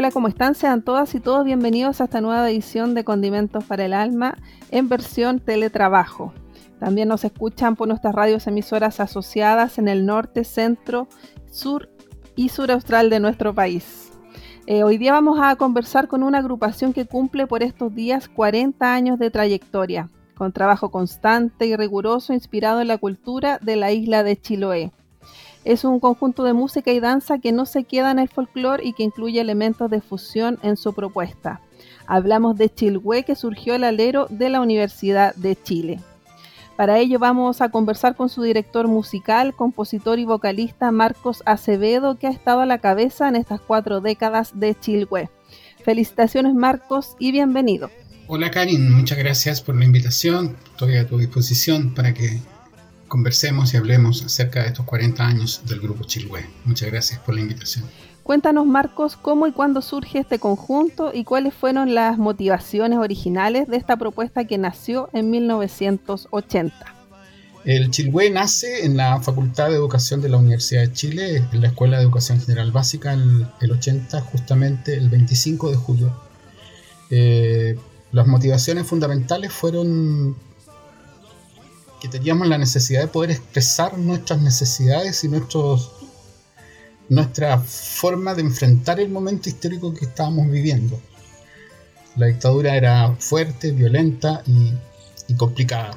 Hola, ¿cómo están? Sean todas y todos bienvenidos a esta nueva edición de Condimentos para el Alma en versión teletrabajo. También nos escuchan por nuestras radios emisoras asociadas en el norte, centro, sur y sur de nuestro país. Eh, hoy día vamos a conversar con una agrupación que cumple por estos días 40 años de trayectoria, con trabajo constante y riguroso inspirado en la cultura de la isla de Chiloé. Es un conjunto de música y danza que no se queda en el folclore y que incluye elementos de fusión en su propuesta. Hablamos de Chilhue que surgió el alero de la Universidad de Chile. Para ello vamos a conversar con su director musical, compositor y vocalista Marcos Acevedo, que ha estado a la cabeza en estas cuatro décadas de Chilhue. Felicitaciones Marcos y bienvenido. Hola Karin, muchas gracias por la invitación. Estoy a tu disposición para que conversemos y hablemos acerca de estos 40 años del grupo Chilhue. Muchas gracias por la invitación. Cuéntanos, Marcos, cómo y cuándo surge este conjunto y cuáles fueron las motivaciones originales de esta propuesta que nació en 1980. El Chilhue nace en la Facultad de Educación de la Universidad de Chile, en la Escuela de Educación General Básica, en el 80, justamente el 25 de julio. Eh, las motivaciones fundamentales fueron que teníamos la necesidad de poder expresar nuestras necesidades y nuestra forma de enfrentar el momento histórico que estábamos viviendo. La dictadura era fuerte, violenta y, y complicada.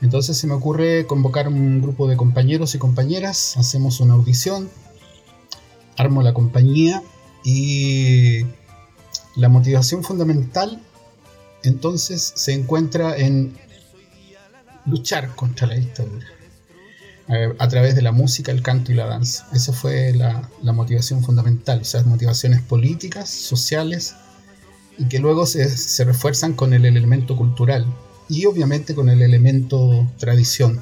Entonces se me ocurre convocar un grupo de compañeros y compañeras, hacemos una audición, armo la compañía y la motivación fundamental entonces se encuentra en luchar contra la dictadura a través de la música, el canto y la danza. Esa fue la, motivación fundamental, o sea, motivaciones políticas, sociales, y que luego se, refuerzan con el elemento cultural y obviamente con el elemento tradición.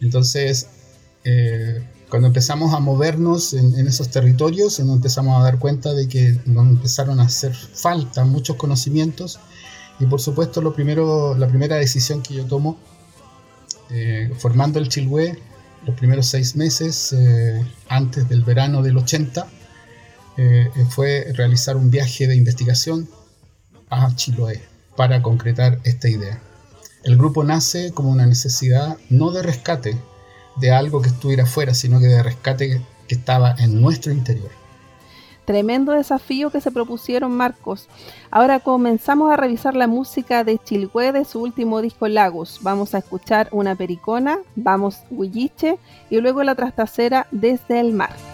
Entonces, eh, cuando empezamos a movernos en, en, esos territorios, nos empezamos a dar cuenta de que nos empezaron a hacer falta muchos conocimientos y por supuesto, lo primero, la primera decisión que yo tomo, eh, formando el Chilhue, los primeros seis meses eh, antes del verano del 80, eh, fue realizar un viaje de investigación a Chiloé para concretar esta idea. El grupo nace como una necesidad no de rescate de algo que estuviera fuera, sino que de rescate que estaba en nuestro interior. Tremendo desafío que se propusieron Marcos. Ahora comenzamos a revisar la música de Chilhue de su último disco Lagos. Vamos a escuchar una pericona, vamos Huilliche y luego la trastacera desde el mar.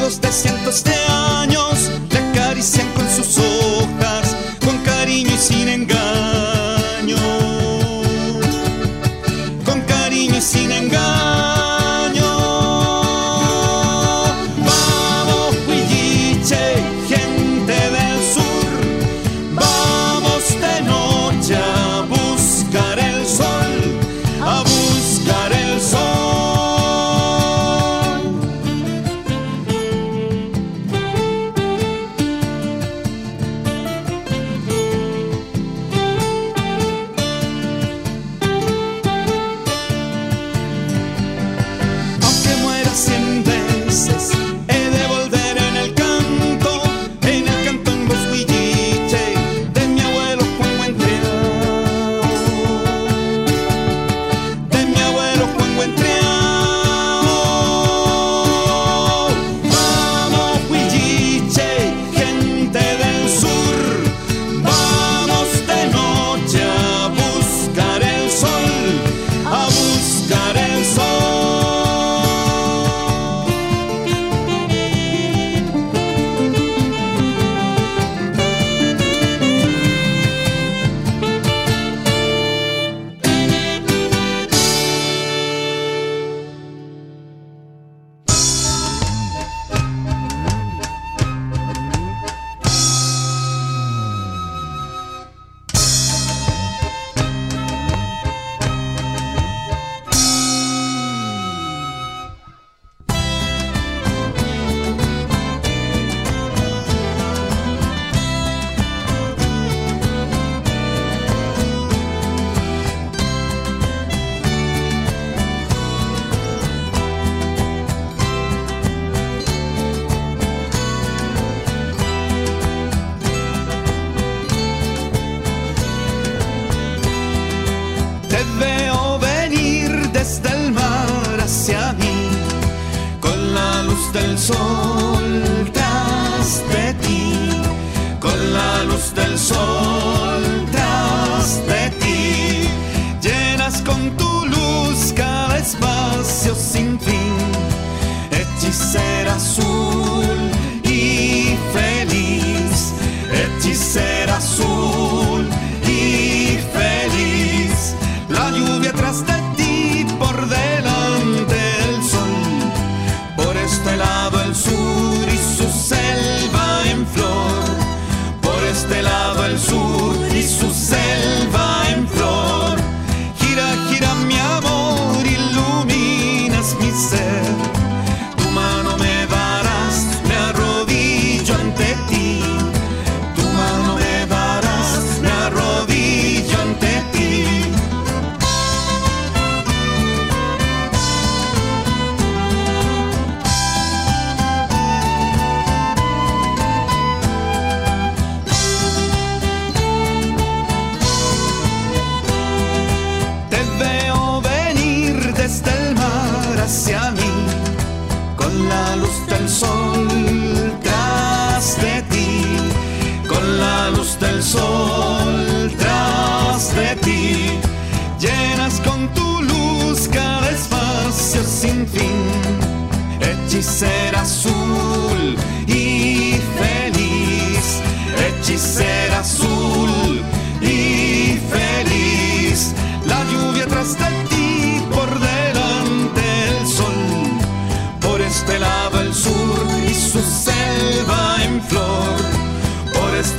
Amigos de cientos de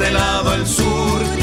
este lado el sur.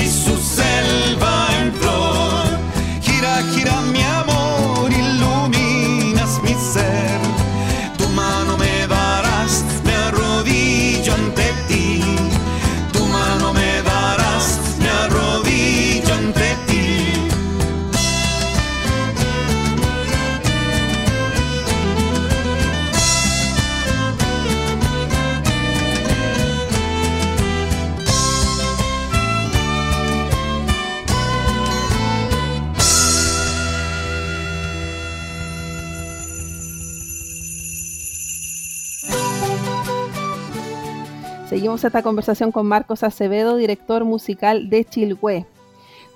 Seguimos esta conversación con Marcos Acevedo, director musical de Chilhue.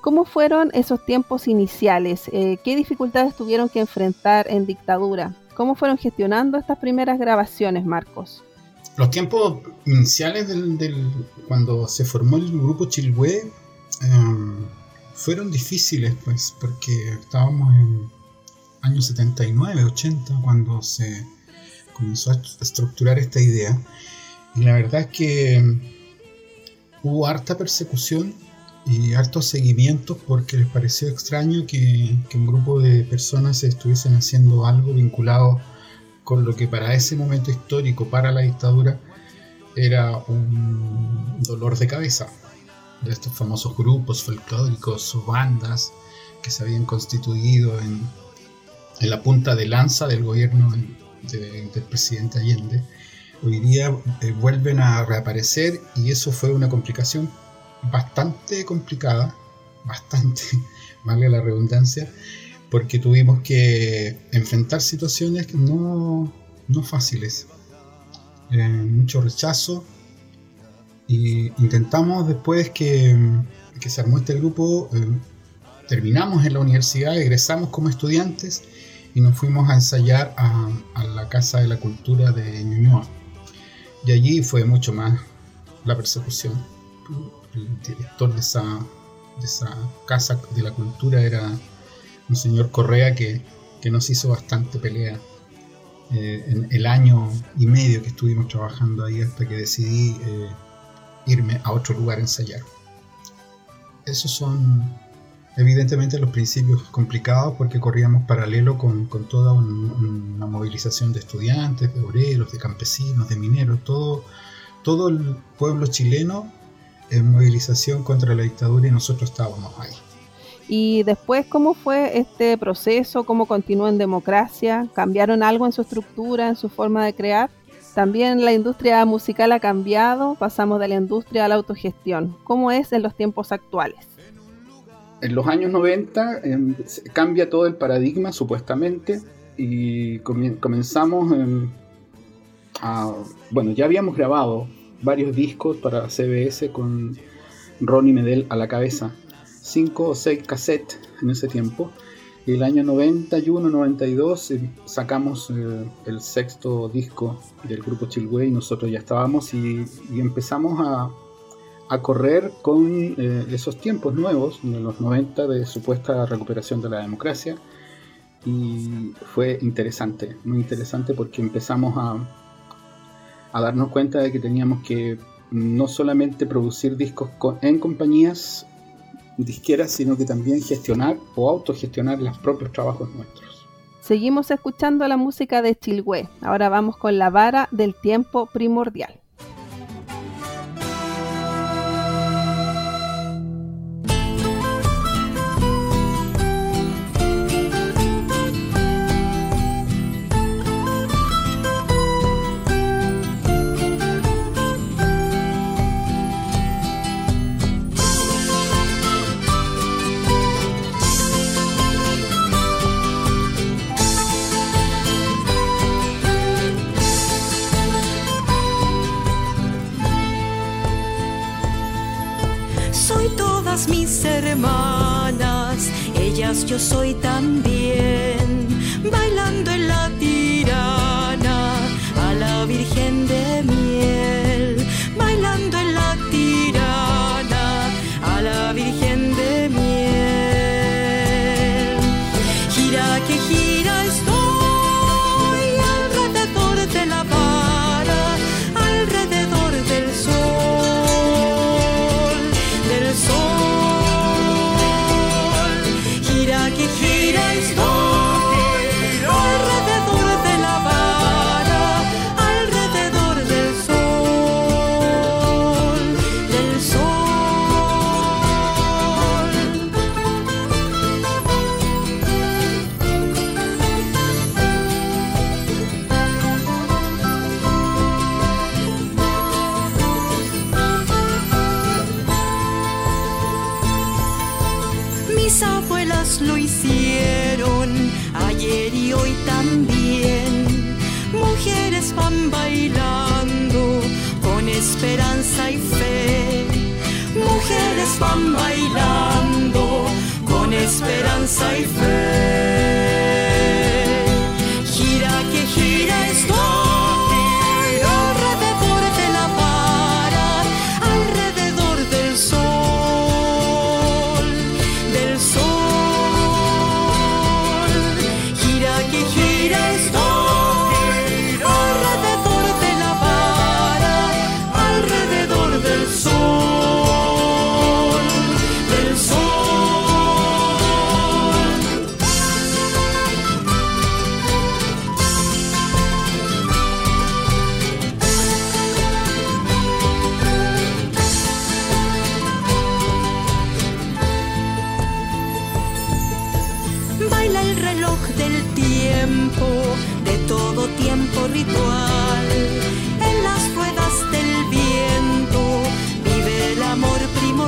¿Cómo fueron esos tiempos iniciales? Eh, ¿Qué dificultades tuvieron que enfrentar en dictadura? ¿Cómo fueron gestionando estas primeras grabaciones, Marcos? los tiempos iniciales del, cuando se formó el grupo Chilhue em, fueron difíciles, pues, porque estábamos en años 79, 80, cuando se comenzó a estructurar esta idea. Y la verdad es que em, hubo harta persecución y hartos seguimientos porque les pareció extraño que, un grupo de personas estuviesen haciendo algo vinculado con lo que para ese momento histórico, para la dictadura, era un dolor de cabeza de estos famosos grupos folclóricos o bandas que se habían constituido en, en la punta de lanza del gobierno del presidente Allende, hoy día eh, vuelven a reaparecer y eso fue una complicación bastante complicada, bastante, vale la redundancia, porque tuvimos que enfrentar situaciones no, no fáciles, eh, mucho rechazo, y intentamos después que, que se armó este grupo, eh, terminamos en la universidad, egresamos como estudiantes y nos fuimos a ensayar a, a la Casa de la Cultura de Ñuñoa. Y allí fue mucho más la persecución el director de esa, de esa casa de la cultura era un señor Correa que, nos hizo bastante pelea eh, en el año y medio que estuvimos trabajando ahí hasta que decidí eh, irme a otro lugar a ensayar. Esos son evidentemente los principios complicados porque corríamos paralelo con, toda una movilización de estudiantes, de obreros, de campesinos, de mineros, todo, todo el pueblo chileno en movilización contra la dictadura y nosotros estábamos ahí. Y después, ¿cómo fue este proceso? ¿Cómo continuó en democracia? ¿Cambiaron algo en su estructura, en su forma de crear? También la industria musical ha cambiado, pasamos de la industria a la autogestión. ¿Cómo es en los tiempos actuales? En los años 90 em, cambia todo el paradigma supuestamente y comenzamos a... Bueno, ya habíamos grabado varios discos para CBS con Ronnie Medel a la cabeza. Cinco o seis cassettes en ese tiempo. Y el año 91-92 eh, sacamos eh, el sexto disco del grupo Chilway. Nosotros ya estábamos y, empezamos a, a, correr con eh, esos tiempos nuevos, de los 90, de supuesta recuperación de la democracia. Y fue interesante, muy interesante porque empezamos a, darnos cuenta de que teníamos que no solamente producir discos en compañías disqueras, sino que también gestionar o autogestionar los propios trabajos nuestros. Seguimos escuchando la música de Chilhue. Ahora vamos con la vara del tiempo primordial. Yo soy también, bailando en la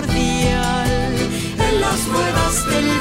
En las ruedas del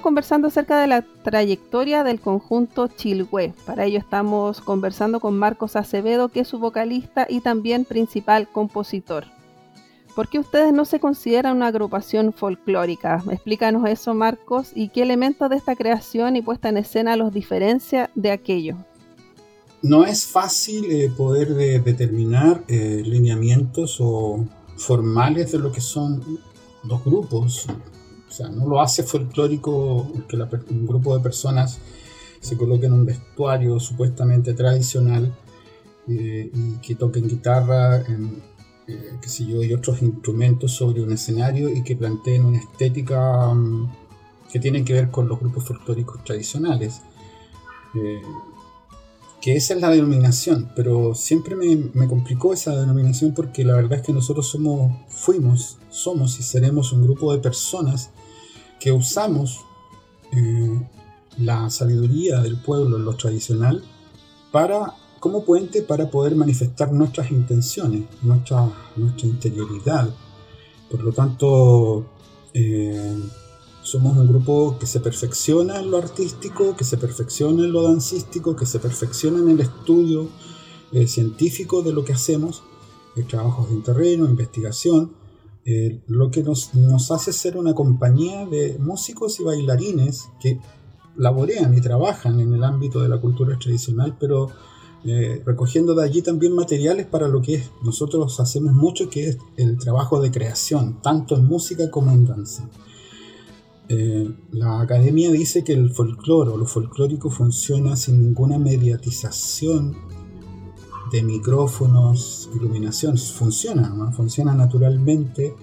Conversando acerca de la trayectoria del conjunto Chilhue. Para ello estamos conversando con Marcos Acevedo, que es su vocalista y también principal compositor. ¿Por qué ustedes no se consideran una agrupación folclórica? Explícanos eso, Marcos, y qué elementos de esta creación y puesta en escena los diferencia de aquello. No es fácil eh, poder determinar eh, lineamientos o formales de lo que son los grupos sea, no lo hace folclórico que un grupo de personas se coloque en un vestuario supuestamente tradicional eh, y que toquen guitarra, en, eh, yo, y otros instrumentos sobre un escenario y que planteen una estética um, que tiene que ver con los grupos folclóricos tradicionales. Eh, que esa es la denominación, pero siempre me, me, complicó esa denominación porque la verdad es que nosotros somos, fuimos, somos y seremos un grupo de personas usamos eh, la sabiduría del pueblo lo tradicional para, como puente para poder manifestar nuestras intenciones, nuestra, nuestra interioridad. Por lo tanto, eh, somos un grupo que se perfecciona en lo artístico, que se perfecciona en lo dancístico, que se perfecciona en el estudio eh, científico de lo que hacemos, trabajos en terreno, investigación, eh, lo que nos, hace ser una compañía de músicos y bailarines que laborean y trabajan en el ámbito de la cultura tradicional, pero eh, recogiendo de allí también materiales para lo que es, nosotros hacemos mucho, que es el trabajo de creación, tanto en música como en danza. Eh, la academia dice que el folclore o lo folclórico funciona sin ninguna mediatización de micrófonos, iluminación, funciona, funciona naturalmente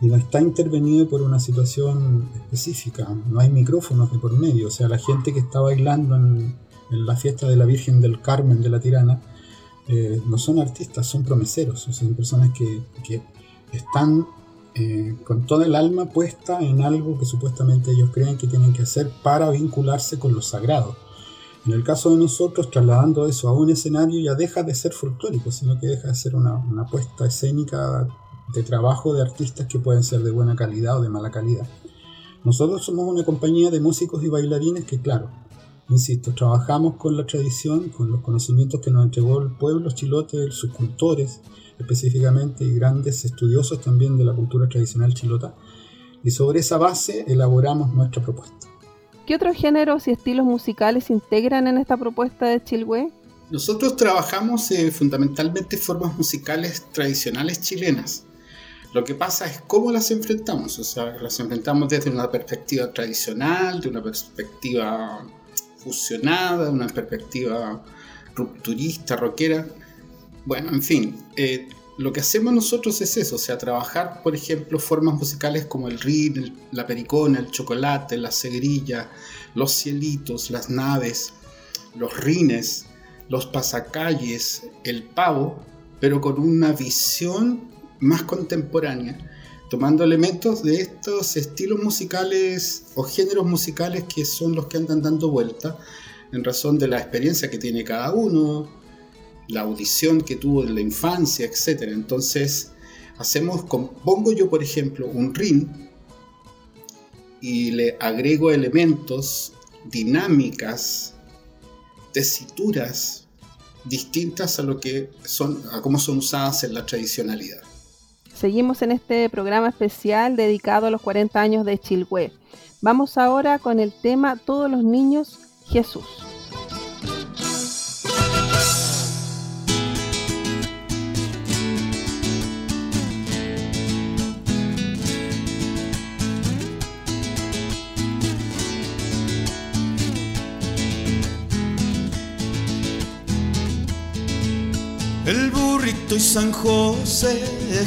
y no está intervenido por una situación específica, no hay micrófonos de por medio, o sea, la gente que está bailando en, la fiesta de la Virgen del Carmen de la Tirana eh, no son artistas, son promeseros, o son personas que, están eh, con toda el alma puesta en algo que supuestamente ellos creen que tienen que hacer para vincularse con lo sagrado. En el caso de nosotros, trasladando eso a un escenario ya deja de ser folclórico, sino que deja de ser una, una puesta escénica de trabajo de artistas que pueden ser de buena calidad o de mala calidad. Nosotros somos una compañía de músicos y bailarines que, claro, insisto, trabajamos con la tradición, con los conocimientos que nos entregó el pueblo chilote, sus cultores específicamente y grandes estudiosos también de la cultura tradicional chilota, y sobre esa base elaboramos nuestra propuesta. ¿Qué otros géneros y estilos musicales se integran en esta propuesta de Chilhue? Nosotros trabajamos eh, fundamentalmente formas musicales tradicionales chilenas. Lo que pasa es cómo las enfrentamos. O sea, las enfrentamos desde una perspectiva tradicional, de una perspectiva fusionada, una perspectiva rupturista, rockera. Bueno, en fin, eh, lo que hacemos nosotros es eso, o sea, trabajar, por ejemplo, formas musicales como el rin, la pericona, el chocolate, la segrilla, los cielitos, las naves, los rines, los pasacalles, el pavo, pero con una visión más contemporánea, tomando elementos de estos estilos musicales o géneros musicales que son los que andan dando vuelta en razón de la experiencia que tiene cada uno, la audición que tuvo en la infancia, etc. Entonces, hacemos, compongo yo, por ejemplo, un rin y le agrego elementos, dinámicas, tesituras, distintas a lo que son, a cómo son usadas en la tradicionalidad. Seguimos en este programa especial dedicado a los 40 años de Chilhue. Vamos ahora con el tema Todos los niños Jesús. Y San José,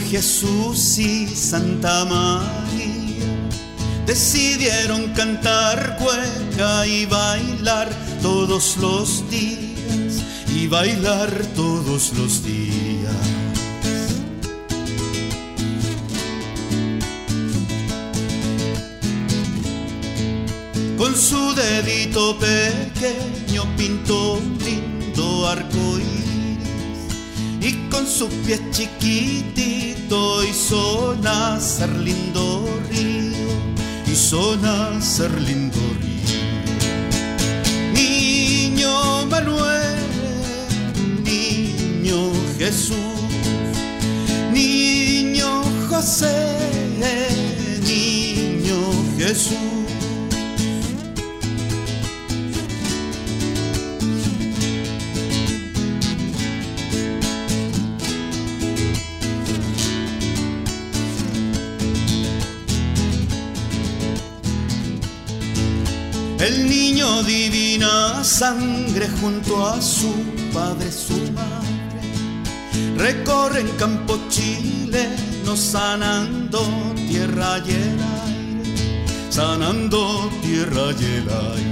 Jesús y Santa María decidieron cantar cueca y bailar todos los días y bailar todos los días. Con su dedito pequeño pintó un lindo y con su pie chiquitito hizo nacer lindo río, hizo nacer lindo río. Niño Manuel, niño Jesús, niño José, niño Jesús. El niño divina sangre junto a su padre, su madre. Recorren campo chileno sanando tierra y el aire, sanando tierra y el aire.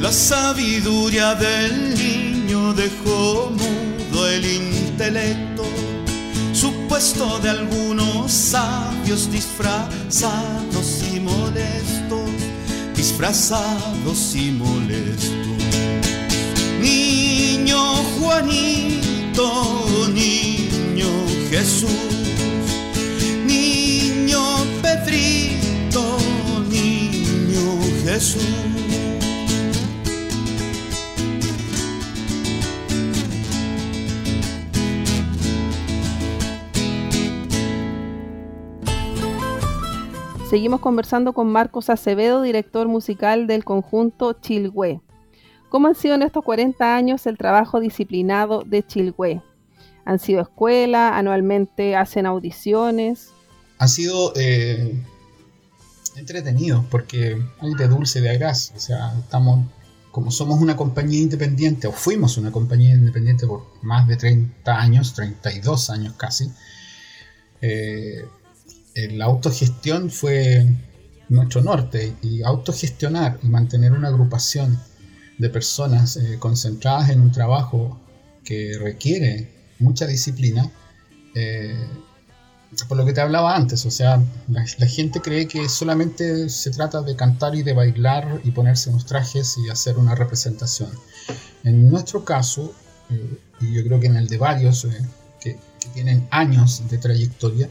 La sabiduría del niño dejó mudo el intelecto supuesto de algunos sabios disfrazados y molestos, disfrazados y molestos. Niño Juanito, niño Jesús, niño Pedrito, niño Jesús. Seguimos conversando con Marcos Acevedo, director musical del conjunto Chilhue. ¿Cómo han sido en estos 40 años el trabajo disciplinado de Chilhue? ¿Han sido escuela? ¿Anualmente hacen audiciones? Han sido eh, entretenidos porque hay de dulce de agraz. O sea, estamos, como somos una compañía independiente, o fuimos una compañía independiente por más de 30 años, 32 años casi. Eh, la autogestión fue nuestro norte y autogestionar y mantener una agrupación de personas eh, concentradas en un trabajo que requiere mucha disciplina, eh, por lo que te hablaba antes, o sea, la, gente cree que solamente se trata de cantar y de bailar y ponerse unos trajes y hacer una representación. En nuestro caso, eh, y yo creo que en el de varios que tienen años de trayectoria,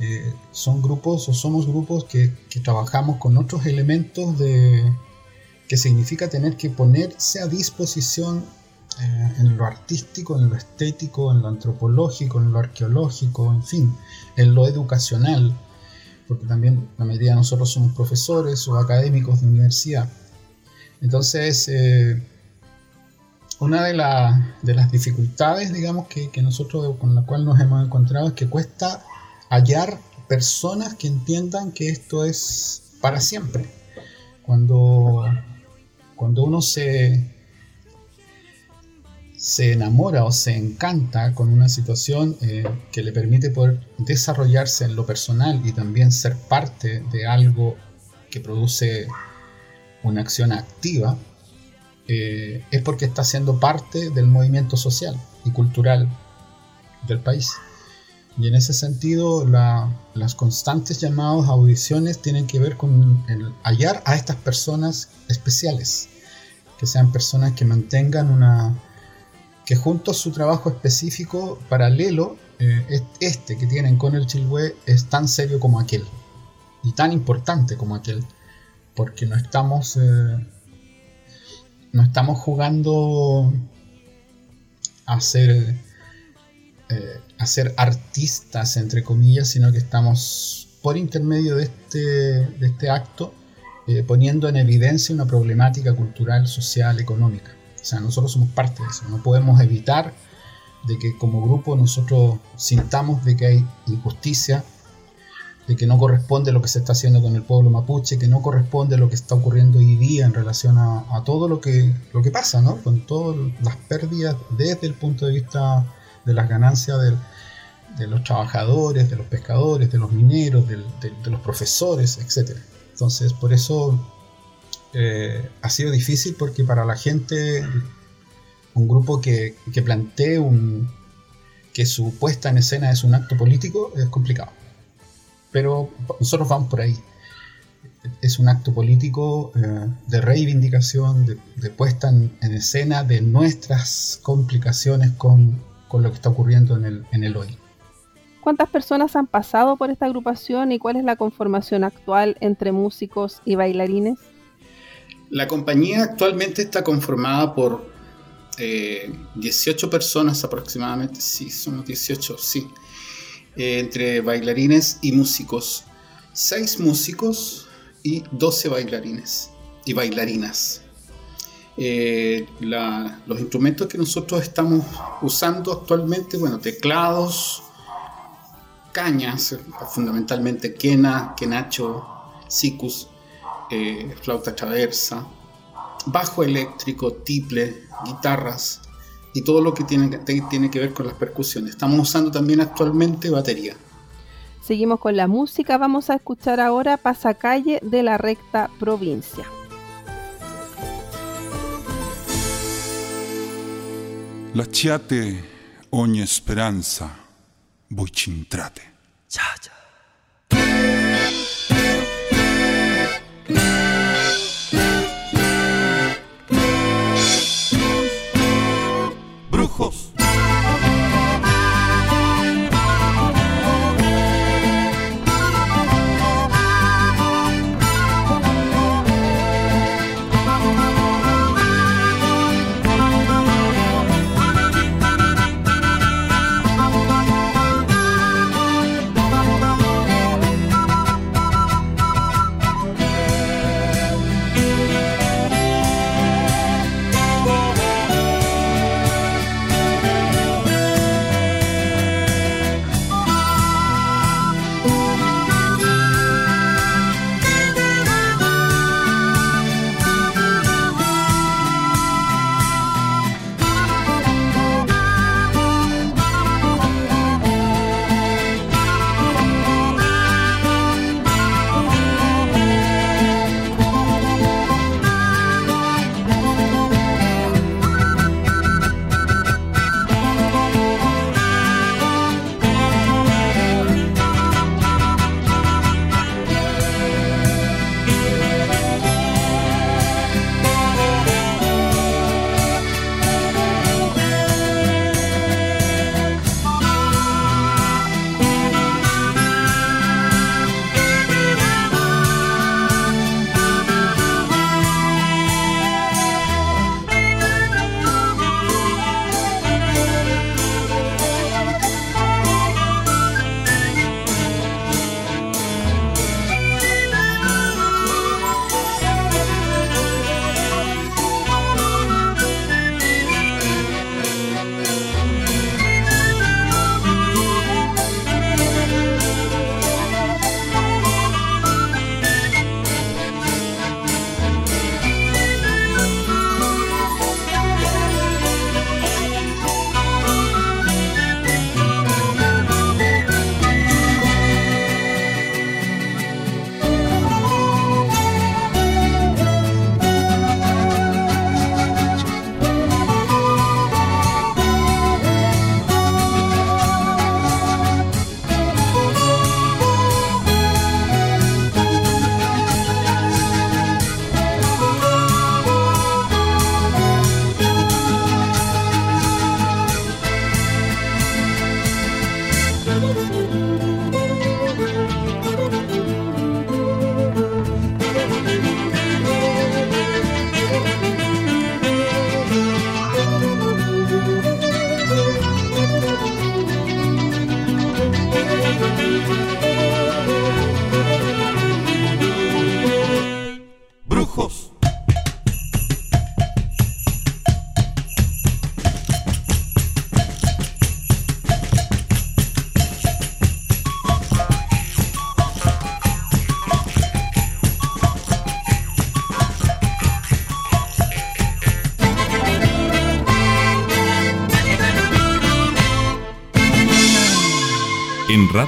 eh, son grupos o somos grupos que, trabajamos con otros elementos de que significa tener que ponerse a disposición eh, en lo artístico, en lo estético, en lo antropológico, en lo arqueológico, en fin, en lo educacional, porque también la mayoría de nosotros somos profesores o académicos de universidad. Entonces, eh, una de, de, las dificultades, digamos, que, que, nosotros con la cual nos hemos encontrado es que cuesta hallar personas que entiendan que esto es para siempre. Cuando, cuando uno se, se enamora o se encanta con una situación eh, que le permite poder desarrollarse en lo personal y también ser parte de algo que produce una acción activa, eh, es porque está siendo parte del movimiento social y cultural del país. Y en ese sentido, las constantes llamadas a audiciones tienen que ver con el hallar a estas personas especiales, que sean personas que mantengan una, que junto a su trabajo específico, paralelo, eh, este que tienen con el Chilhue es tan serio como aquel. y tan importante como aquel, porque no estamos, eh, no estamos jugando a ser, eh, a ser artistas, entre comillas, sino que estamos por intermedio de este, de este acto eh, poniendo en evidencia una problemática cultural, social, económica. O sea, nosotros somos parte de eso, no podemos evitar de que como grupo nosotros sintamos de que hay injusticia, de que no corresponde lo que se está haciendo con el pueblo mapuche, que no corresponde lo que está ocurriendo hoy día en relación a, todo lo que, lo que pasa, ¿no? con todas las pérdidas desde el punto de vista de las ganancias de los trabajadores, de los pescadores, de los mineros, de, los profesores, etc. Entonces, por eso eh, ha sido difícil porque para la gente, un grupo que, que plantee un, que su puesta en escena es un acto político es complicado pero nosotros vamos por ahí. Es un acto político eh, de reivindicación, de, puesta en, escena de nuestras complicaciones con, lo que está ocurriendo en el, en el hoy. ¿Cuántas personas han pasado por esta agrupación y cuál es la conformación actual entre músicos y bailarines? La compañía actualmente está conformada por 18 eh, personas aproximadamente, sí, somos 18, sí. Eh, entre bailarines y músicos. Seis músicos y 12 bailarines y bailarinas. Eh, los instrumentos que nosotros estamos usando actualmente, bueno, teclados, cañas, fundamentalmente quena, quenacho, sicus, eh, flauta traversa, bajo eléctrico, tiple, guitarras, y todo lo que tiene, tiene que ver con las percusiones. Estamos usando también actualmente batería. Seguimos con la música, vamos a escuchar ahora Pasacalle de la Recta Provincia. La chiate ogni esperanza, voi cintrate. Cha, cha.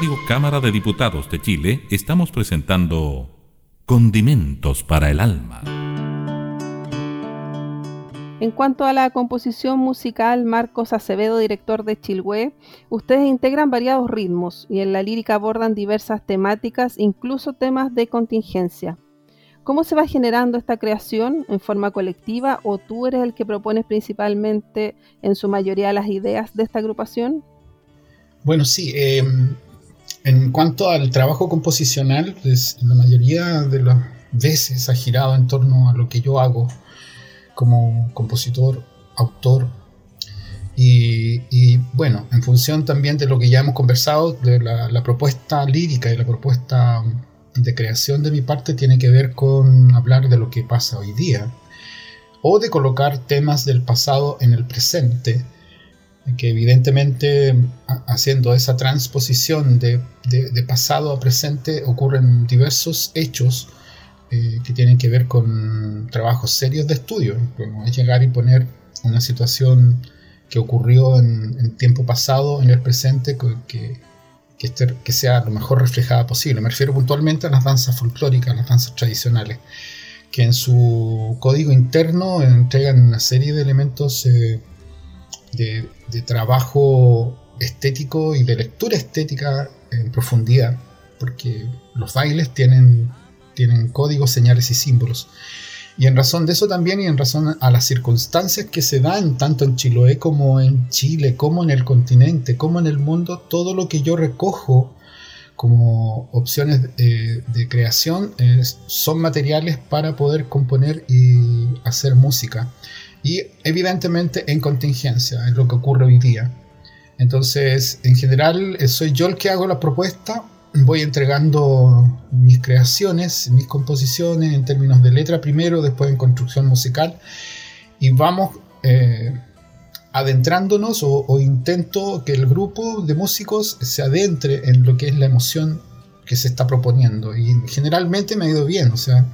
Radio Cámara de Diputados de Chile estamos presentando Condimentos para el Alma. En cuanto a la composición musical, Marcos Acevedo, director de Chilhue, ustedes integran variados ritmos y en la lírica abordan diversas temáticas, incluso temas de contingencia. ¿Cómo se va generando esta creación en forma colectiva o tú eres el que propones principalmente en su mayoría las ideas de esta agrupación? Bueno, sí. Em, en cuanto al trabajo composicional, pues, la mayoría de las veces ha girado en torno a lo que yo hago como compositor, autor. Y, bueno, en función también de lo que ya hemos conversado, de la propuesta lírica y la propuesta de creación de mi parte tiene que ver con hablar de lo que pasa hoy día o de colocar temas del pasado en el presente, que evidentemente haciendo esa transposición de, pasado a presente ocurren diversos hechos eh, que tienen que ver con trabajos serios de estudio, como es llegar y poner una situación que ocurrió en, tiempo pasado en el presente que, que, sea lo mejor reflejada posible. Me refiero puntualmente a las danzas folclóricas, las danzas tradicionales, que en su código interno entregan una serie de elementos eh, de, trabajo estético y de lectura estética en profundidad, porque los bailes tienen, tienen códigos, señales y símbolos. Y en razón de eso también y en razón a las circunstancias que se dan tanto en Chiloé como en Chile, como en el continente, como en el mundo, todo lo que yo recojo como opciones de, creación son materiales para poder componer y hacer música. Y evidentemente en contingencia, es lo que ocurre hoy día. Entonces, en general, soy yo el que hago la propuesta, voy entregando mis creaciones, mis composiciones en términos de letra primero, después en construcción musical y vamos eh, adentrándonos o, intento que el grupo de músicos se adentre en lo que es la emoción que se está proponiendo y generalmente me ha ido bien, o sea,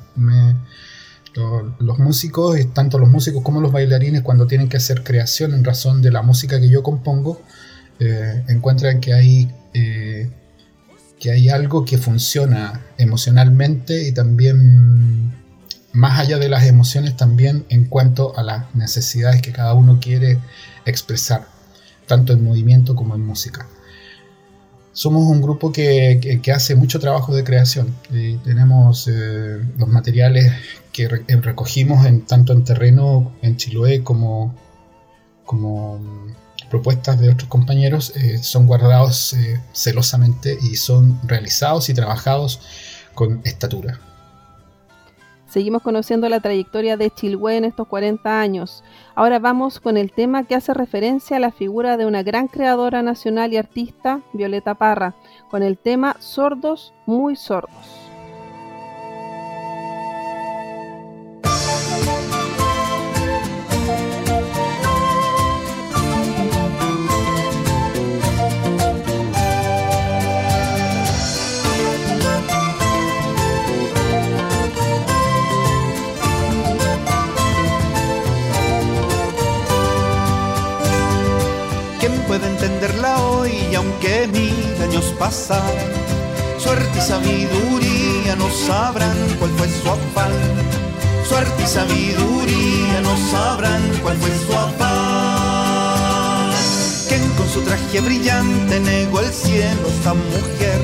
los músicos, tanto los músicos como los bailarines cuando tienen que hacer creación en razón de la música que yo compongo, eh, encuentran que hay... Eh, que hay algo que funciona emocionalmente y también más allá de las emociones también en cuanto a las necesidades que cada uno quiere expresar, tanto en movimiento como en música. Somos un grupo que, hace mucho trabajo de creación y tenemos eh, los materiales que recogimos en, tanto en terreno en Chiloé como, como propuestas de otros compañeros eh, son guardados eh, celosamente y son realizados y trabajados con estatura. Seguimos conociendo la trayectoria de Chilhue en estos 40 años. Ahora vamos con el tema que hace referencia a la figura de una gran creadora nacional y artista, Violeta Parra, con el tema Sordos, muy sordos. Suerte y sabiduría no sabrán cuál fue su afán. Suerte y sabiduría no sabrán cuál fue su afán. Quien con su traje brillante negó el cielo esta mujer,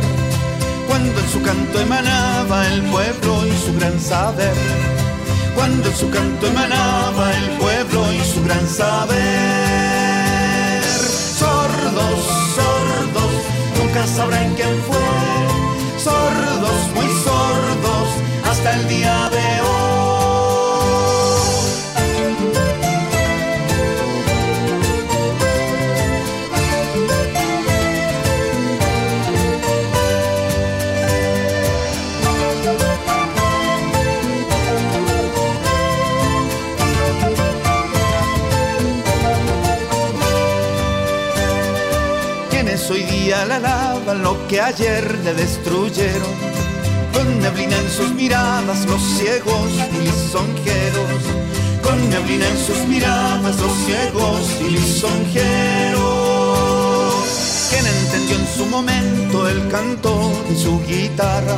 cuando en su canto emanaba el pueblo y su gran saber. Cuando en su canto emanaba el pueblo y su gran saber nunca sabrán quién fue. Sordos, muy sordos, hasta el día de día la alaban lo que ayer le destruyeron. Con neblina en sus miradas los ciegos y lisonjeros. Con neblina en sus miradas los ciegos y lisonjeros. Quien entendió en su momento el canto de su guitarra,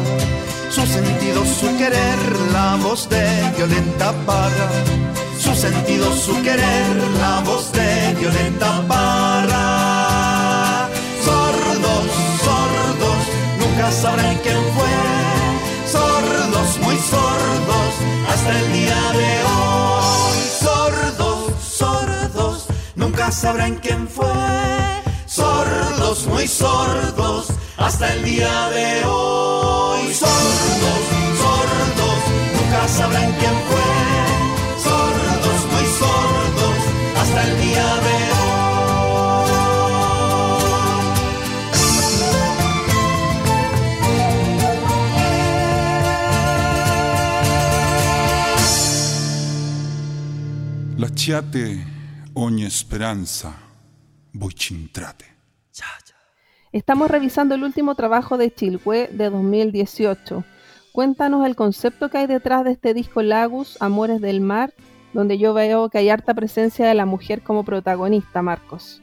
su sentido, su querer, la voz de Violeta Parra, su sentido, su querer, la voz de Violeta Parra. Nunca sabrán quién fue, sordos, muy sordos, hasta el día de hoy. Sordos, sordos, nunca sabrán quién fue sordos, muy sordos, hasta el día de hoy. Sordos, sordos, nunca sabrán quién fue. Sordos, muy sordos, hasta el día de hoy. La chiate ogni speranza Buichintrate. Estamos revisando el último trabajo de Chilhue de 2018. Cuéntanos el concepto que hay detrás de este disco Lagus, Amores del Mar, donde yo veo que hay harta presencia de la mujer como protagonista, Marcos.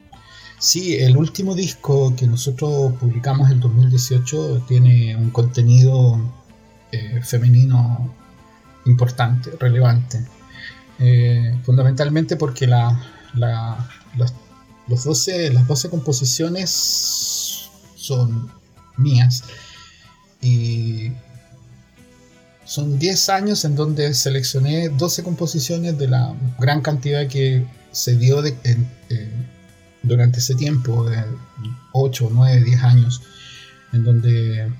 Sí, el último disco que nosotros publicamos en 2018 tiene un contenido eh, femenino importante, relevante. Eh, fundamentalmente porque la, la, los 12, las 12 composiciones son mías. Y son 10 años en donde seleccioné 12 composiciones de la gran cantidad que se dio durante ese tiempo, de 8, 9, 10 años, en donde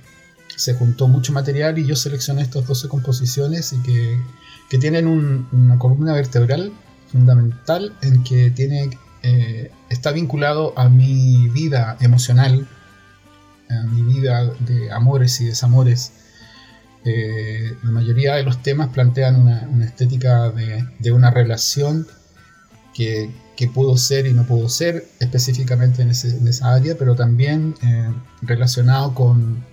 se juntó mucho material y yo seleccioné estas 12 composiciones y que, que tienen una columna vertebral fundamental en que tiene eh, está vinculado a mi vida emocional, a mi vida de amores y desamores. Eh, la mayoría de los temas plantean una, estética de, una relación que, pudo ser y no pudo ser específicamente en, esa área, pero también eh, relacionado con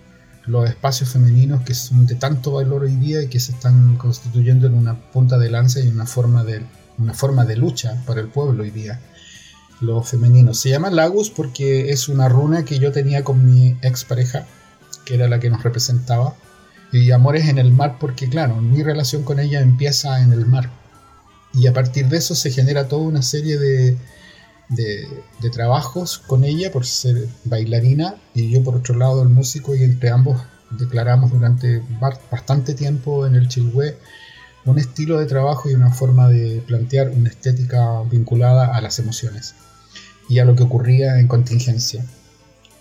los espacios femeninos que son de tanto valor hoy día y que se están constituyendo en una punta de lanza y una forma de, una forma de lucha para el pueblo hoy día lo femenino. Se llama Lagus porque es una runa que yo tenía con mi expareja, que era la que nos representaba. Y Amores en el mar porque, claro, mi relación con ella empieza en el mar. Y a partir de eso se genera toda una serie de, de, trabajos con ella por ser bailarina y yo por otro lado el músico y entre ambos declaramos durante bastante tiempo en el Chilhue un estilo de trabajo y una forma de plantear una estética vinculada a las emociones y a lo que ocurría en contingencia.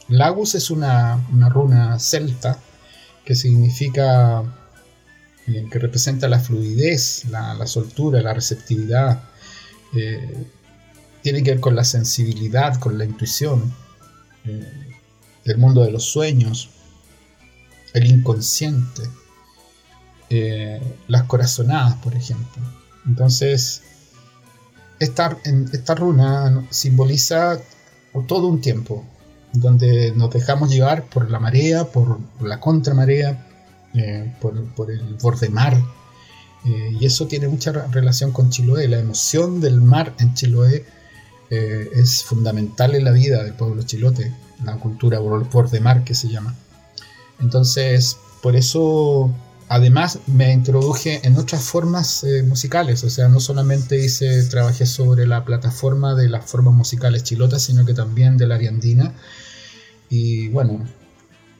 Lagus es una, runa celta que significa, que representa la fluidez, la, soltura, la receptividad. Eh, tiene que ver con la sensibilidad, con la intuición, eh, el mundo de los sueños, el inconsciente, las corazonadas, por ejemplo. Entonces, esta, esta runa simboliza todo un tiempo, donde nos dejamos llevar por la marea, por la contramarea, eh, por, el borde mar. Eh, y eso tiene mucha relación con Chiloé. La emoción del mar en Chiloé eh, es fundamental en la vida del pueblo chilote, la cultura borde mar que se llama. Entonces, por eso además me introduje en otras formas eh, musicales, o sea, no solamente hice, trabajé sobre la plataforma de las formas musicales chilotas, sino que también de la ariandina. Y bueno,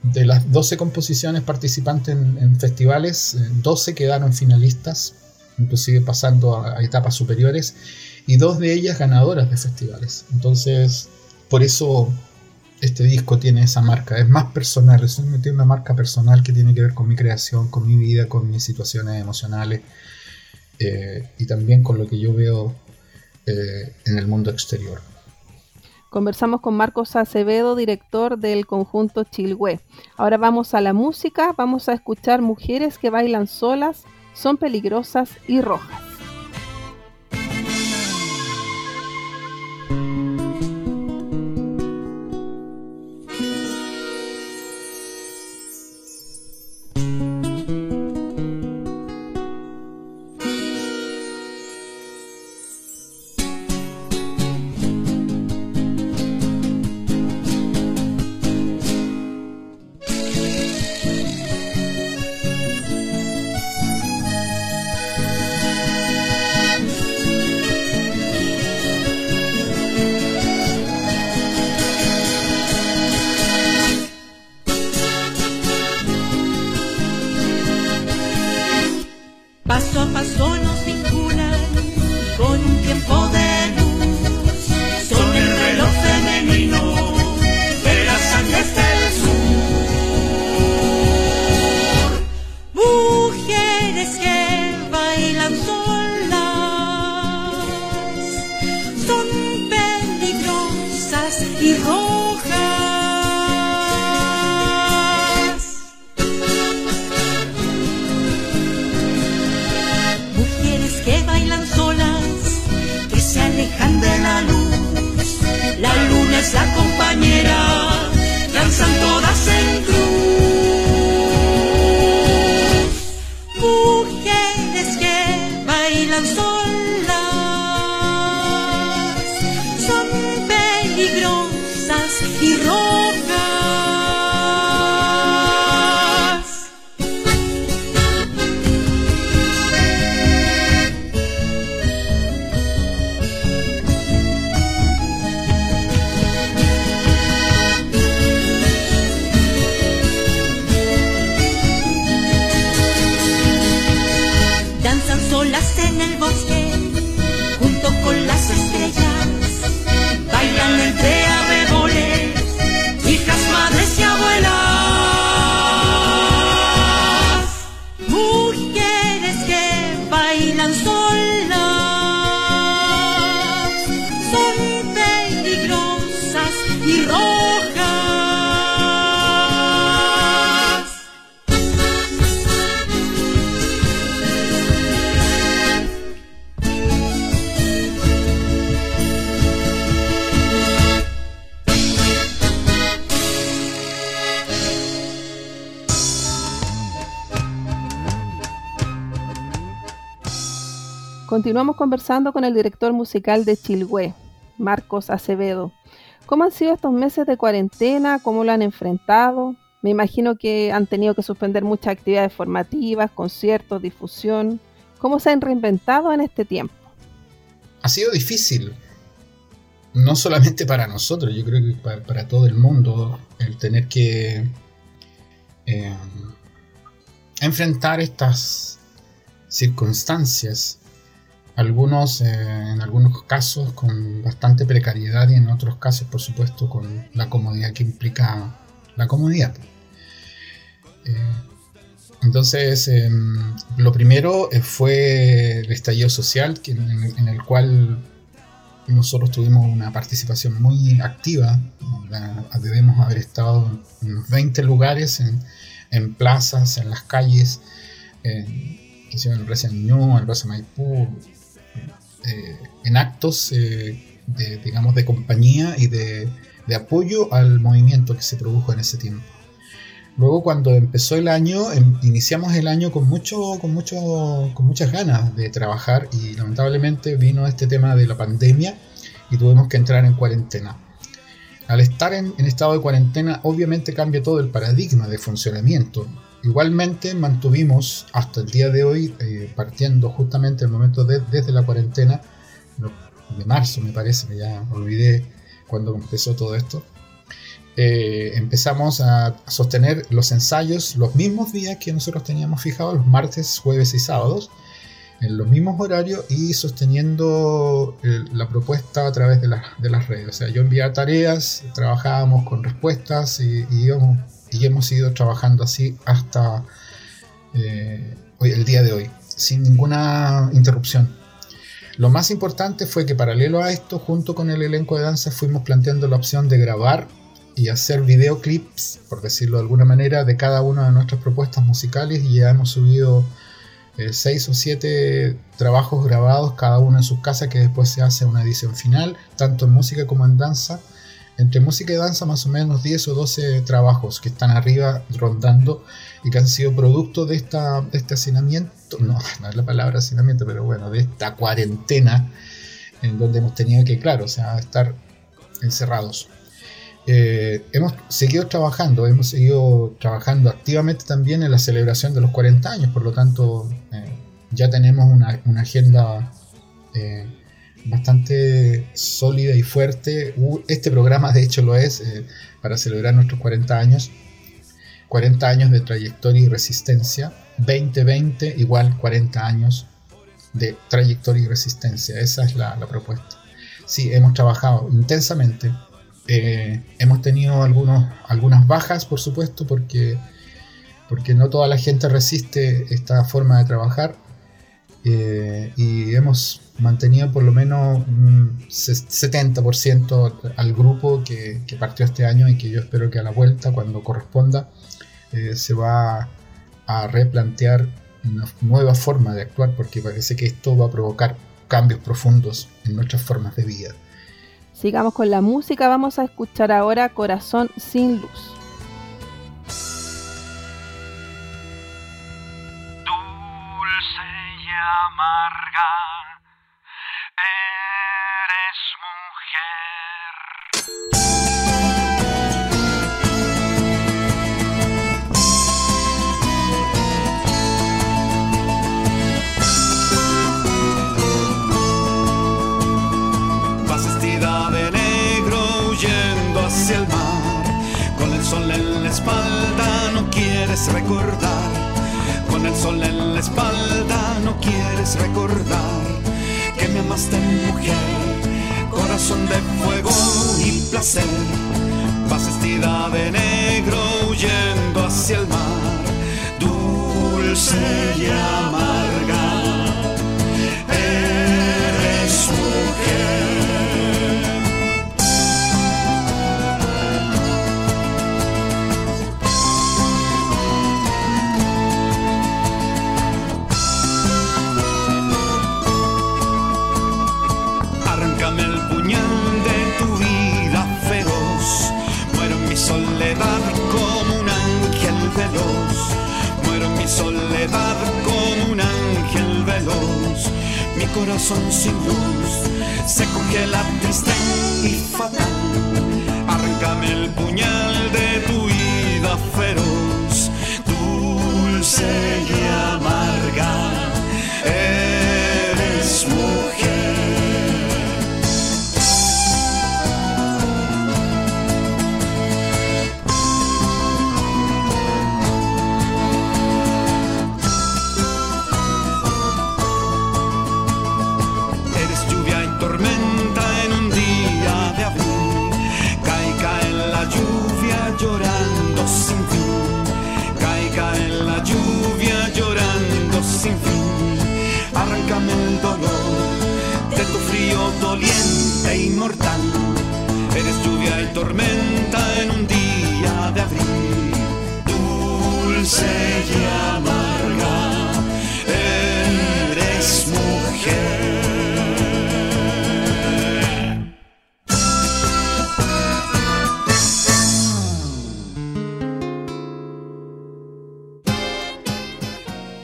de las 12 composiciones participantes en, festivales, 12 eh, quedaron finalistas, inclusive pasando a etapas superiores, y dos de ellas ganadoras de festivales. Entonces, por eso este disco tiene esa marca, es más personal, es tiene una marca personal que tiene que ver con mi creación, con mi vida, con mis situaciones emocionales eh, y también con lo que yo veo eh, en el mundo exterior. Conversamos con Marcos Acevedo, director del conjunto Chilhue. Ahora vamos a la música, vamos a escuchar mujeres que bailan solas, son peligrosas y rojas. Continuamos conversando con el director musical de Chilhue, Marcos Acevedo. ¿Cómo han sido estos meses de cuarentena? ¿Cómo lo han enfrentado? Me imagino que han tenido que suspender muchas actividades formativas, conciertos, difusión. ¿Cómo se han reinventado en este tiempo? Ha sido difícil, no solamente para nosotros, yo creo que para, todo el mundo, el tener que eh, enfrentar estas circunstancias algunos eh, en algunos casos con bastante precariedad y en otros casos por supuesto con la comodidad que implica la comodidad. Eh, entonces em, lo primero eh, fue el estallido social en, el cual nosotros tuvimos una participación muy activa. Debemos haber estado en 20 lugares en, plazas en las calles en, en el Plaza en el Plaza Maipú, eh, en actos eh, de, digamos, de compañía y de, apoyo al movimiento que se produjo en ese tiempo. Luego cuando empezó el año, em, iniciamos el año con, mucho, con, mucho, con muchas ganas de trabajar y lamentablemente vino este tema de la pandemia y tuvimos que entrar en cuarentena. Al estar en, estado de cuarentena obviamente cambia todo el paradigma de funcionamiento. Igualmente mantuvimos hasta el día de hoy, eh, partiendo justamente el momento de, desde la cuarentena, de marzo me parece, ya olvidé cuando empezó todo esto, eh, empezamos a sostener los ensayos los mismos días que nosotros teníamos fijados, los martes, jueves y sábados, en los mismos horarios y sosteniendo eh, la propuesta a través de, de, las redes. O sea, yo enviaba tareas, trabajábamos con respuestas y, y íbamos y hemos ido trabajando así hasta eh, hoy, el día de hoy, sin ninguna interrupción. Lo más importante fue que paralelo a esto, junto con el elenco de danza, fuimos planteando la opción de grabar y hacer videoclips, por decirlo de alguna manera, de cada una de nuestras propuestas musicales y ya hemos subido eh, seis o siete trabajos grabados, cada uno en sus casas, que después se hace una edición final, tanto en música como en danza entre música y danza más o menos 10 o 12 trabajos que están arriba rondando y que han sido producto de, esta, este hacinamiento, no, no es la palabra hacinamiento, pero bueno, de esta cuarentena en donde hemos tenido que, claro, o sea, estar encerrados. Eh, hemos seguido trabajando, hemos seguido trabajando activamente también en la celebración de los 40 años, por lo tanto eh, ya tenemos una, agenda eh, bastante sólida y fuerte. Este programa de hecho lo es eh, para celebrar nuestros 40 años. 40 años de trayectoria y resistencia. 2020 igual 40 años. de trayectoria y resistencia. Esa es la, propuesta. Sí, hemos trabajado intensamente. Eh, hemos tenido algunos, algunas bajas, por supuesto, porque, porque no toda la gente resiste esta forma de trabajar. Eh, y hemos mantenido por lo menos un 70% al grupo que, partió este año y que yo espero que a la vuelta, cuando corresponda, eh, se va a replantear una nueva forma de actuar porque parece que esto va a provocar cambios profundos en nuestras formas de vida. Sigamos con la música, vamos a escuchar ahora Corazón sin luz. Quieres recordar. Con el sol en la espalda no quieres recordar que me amaste mujer, corazón de fuego y placer. Vas vestida de negro huyendo hacia el mar, dulce y amarga. Corazón sin luz se congela triste y fatal. Arráncame el puñal de tu vida feroz, dulce y amarga. E inmortal. Eres lluvia y tormenta en un día de abril, dulce y amarga. Eres mujer.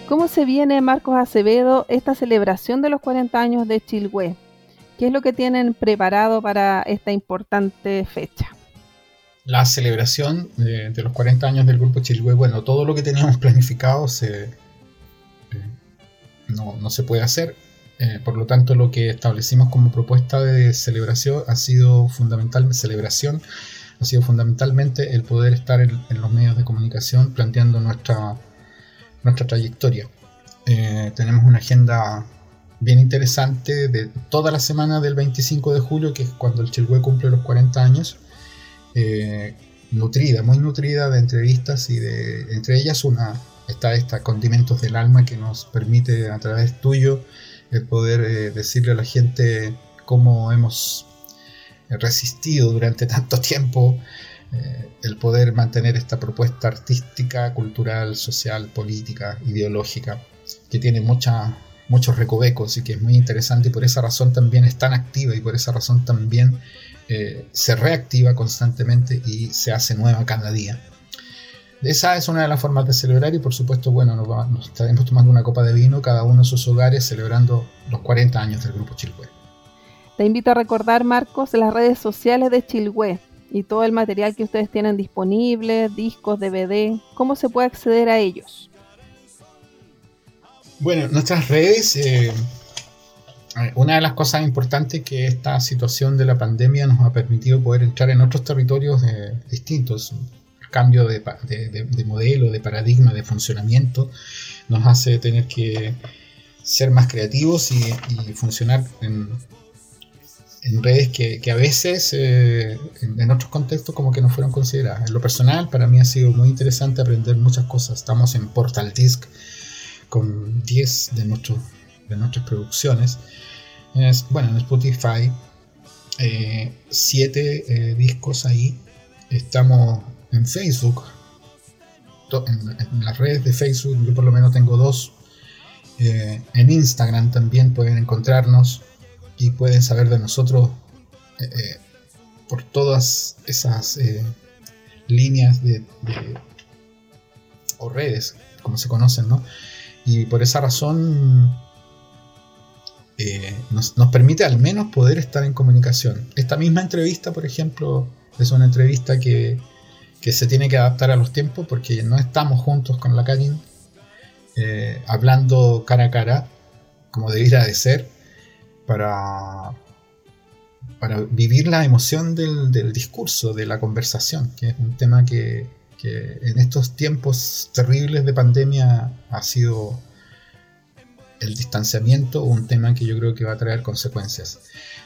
¿Cómo se viene, Marcos Acevedo, esta celebración de los 40 años de Chilhue? ¿Qué es lo que tienen preparado para esta importante fecha? La celebración de, los 40 años del Grupo Chilhue, bueno, todo lo que teníamos planificado se, eh, no, se puede hacer. Eh, por lo tanto, lo que establecimos como propuesta de celebración ha sido fundamental, celebración, ha sido fundamentalmente el poder estar en, los medios de comunicación planteando nuestra, nuestra trayectoria. Eh, tenemos una agenda bien interesante de toda la semana del 25 de julio, que es cuando el Chilhue cumple los 40 años, eh, nutrida, muy nutrida de entrevistas y de entre ellas una está esta Condimentos del Alma que nos permite a través tuyo el poder eh, decirle a la gente cómo hemos resistido durante tanto tiempo eh, el poder mantener esta propuesta artística, cultural, social, política, ideológica, que tiene mucha muchos recovecos y que es muy interesante y por esa razón también es tan activa y por esa razón también eh, se reactiva constantemente y se hace nueva cada día. Esa es una de las formas de celebrar y por supuesto, bueno, nos, estaremos tomando una copa de vino cada uno en sus hogares celebrando los 40 años del Grupo Chilhue. Te invito a recordar, Marcos, las redes sociales de Chilhue y todo el material que ustedes tienen disponible, discos, DVD, cómo se puede acceder a ellos. Bueno, nuestras redes, eh, una de las cosas importantes que esta situación de la pandemia nos ha permitido poder entrar en otros territorios eh, distintos, el cambio de, modelo, de paradigma, de funcionamiento, nos hace tener que ser más creativos y, funcionar en, redes que, a veces en, en, otros contextos como que no fueron consideradas. En lo personal, para mí ha sido muy interesante aprender muchas cosas. Estamos en Portal Disc con 10 de, nuestros, de nuestras producciones. bueno, en Spotify, 7 eh, eh, discos ahí. Estamos en Facebook, en, las redes de Facebook, yo por lo menos tengo dos. Eh, en Instagram también pueden encontrarnos y pueden saber de nosotros por todas esas líneas de, o redes, como se conocen, ¿no? Y por esa razón eh, nos, permite al menos poder estar en comunicación. Esta misma entrevista, por ejemplo, es una entrevista que, se tiene que adaptar a los tiempos porque no estamos juntos con la Karin eh, hablando cara a cara como debiera de ser para, para vivir la emoción del, del, discurso, de la conversación, que es un tema que, en estos tiempos terribles de pandemia ha sido el distanciamiento un tema que yo creo que va a traer consecuencias.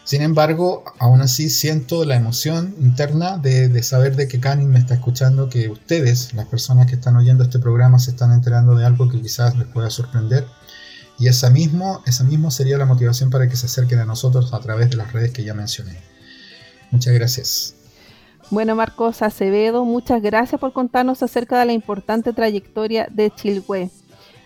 Sin embargo, aún así siento la emoción interna de, saber de que Canin me está escuchando, que ustedes, las personas que están oyendo este programa, se están enterando de algo que quizás les pueda sorprender. Y esa mismo, esa mismo sería la motivación para que se acerquen a nosotros a través de las redes que ya mencioné. Muchas gracias. Bueno, Marcos Acevedo, muchas gracias por contarnos acerca de la importante trayectoria de Chilhue,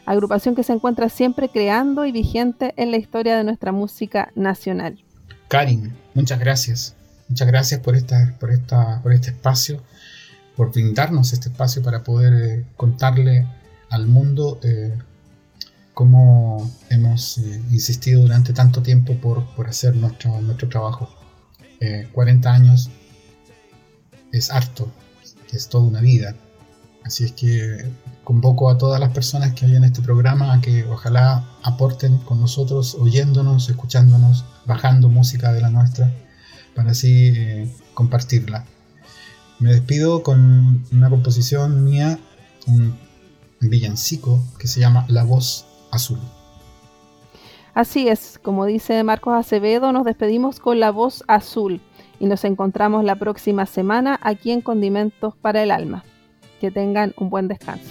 agrupación que se encuentra siempre creando y vigente en la historia de nuestra música nacional. Karin, muchas gracias. Muchas gracias por, esta, por, esta, por este espacio, por brindarnos este espacio para poder eh, contarle al mundo eh, cómo hemos eh, insistido durante tanto tiempo por, por hacer nuestro, nuestro trabajo. 40 años es harto, es toda una vida. Así es que convoco a todas las personas que hay en este programa a que ojalá aporten con nosotros, oyéndonos, escuchándonos, bajando música de la nuestra, para así eh, compartirla. Me despido con una composición mía, un villancico que se llama La Voz Azul. Así es, como dice Marcos Acevedo, nos despedimos con La Voz Azul y nos encontramos la próxima semana aquí en Condimentos para el Alma. Que tengan un buen descanso.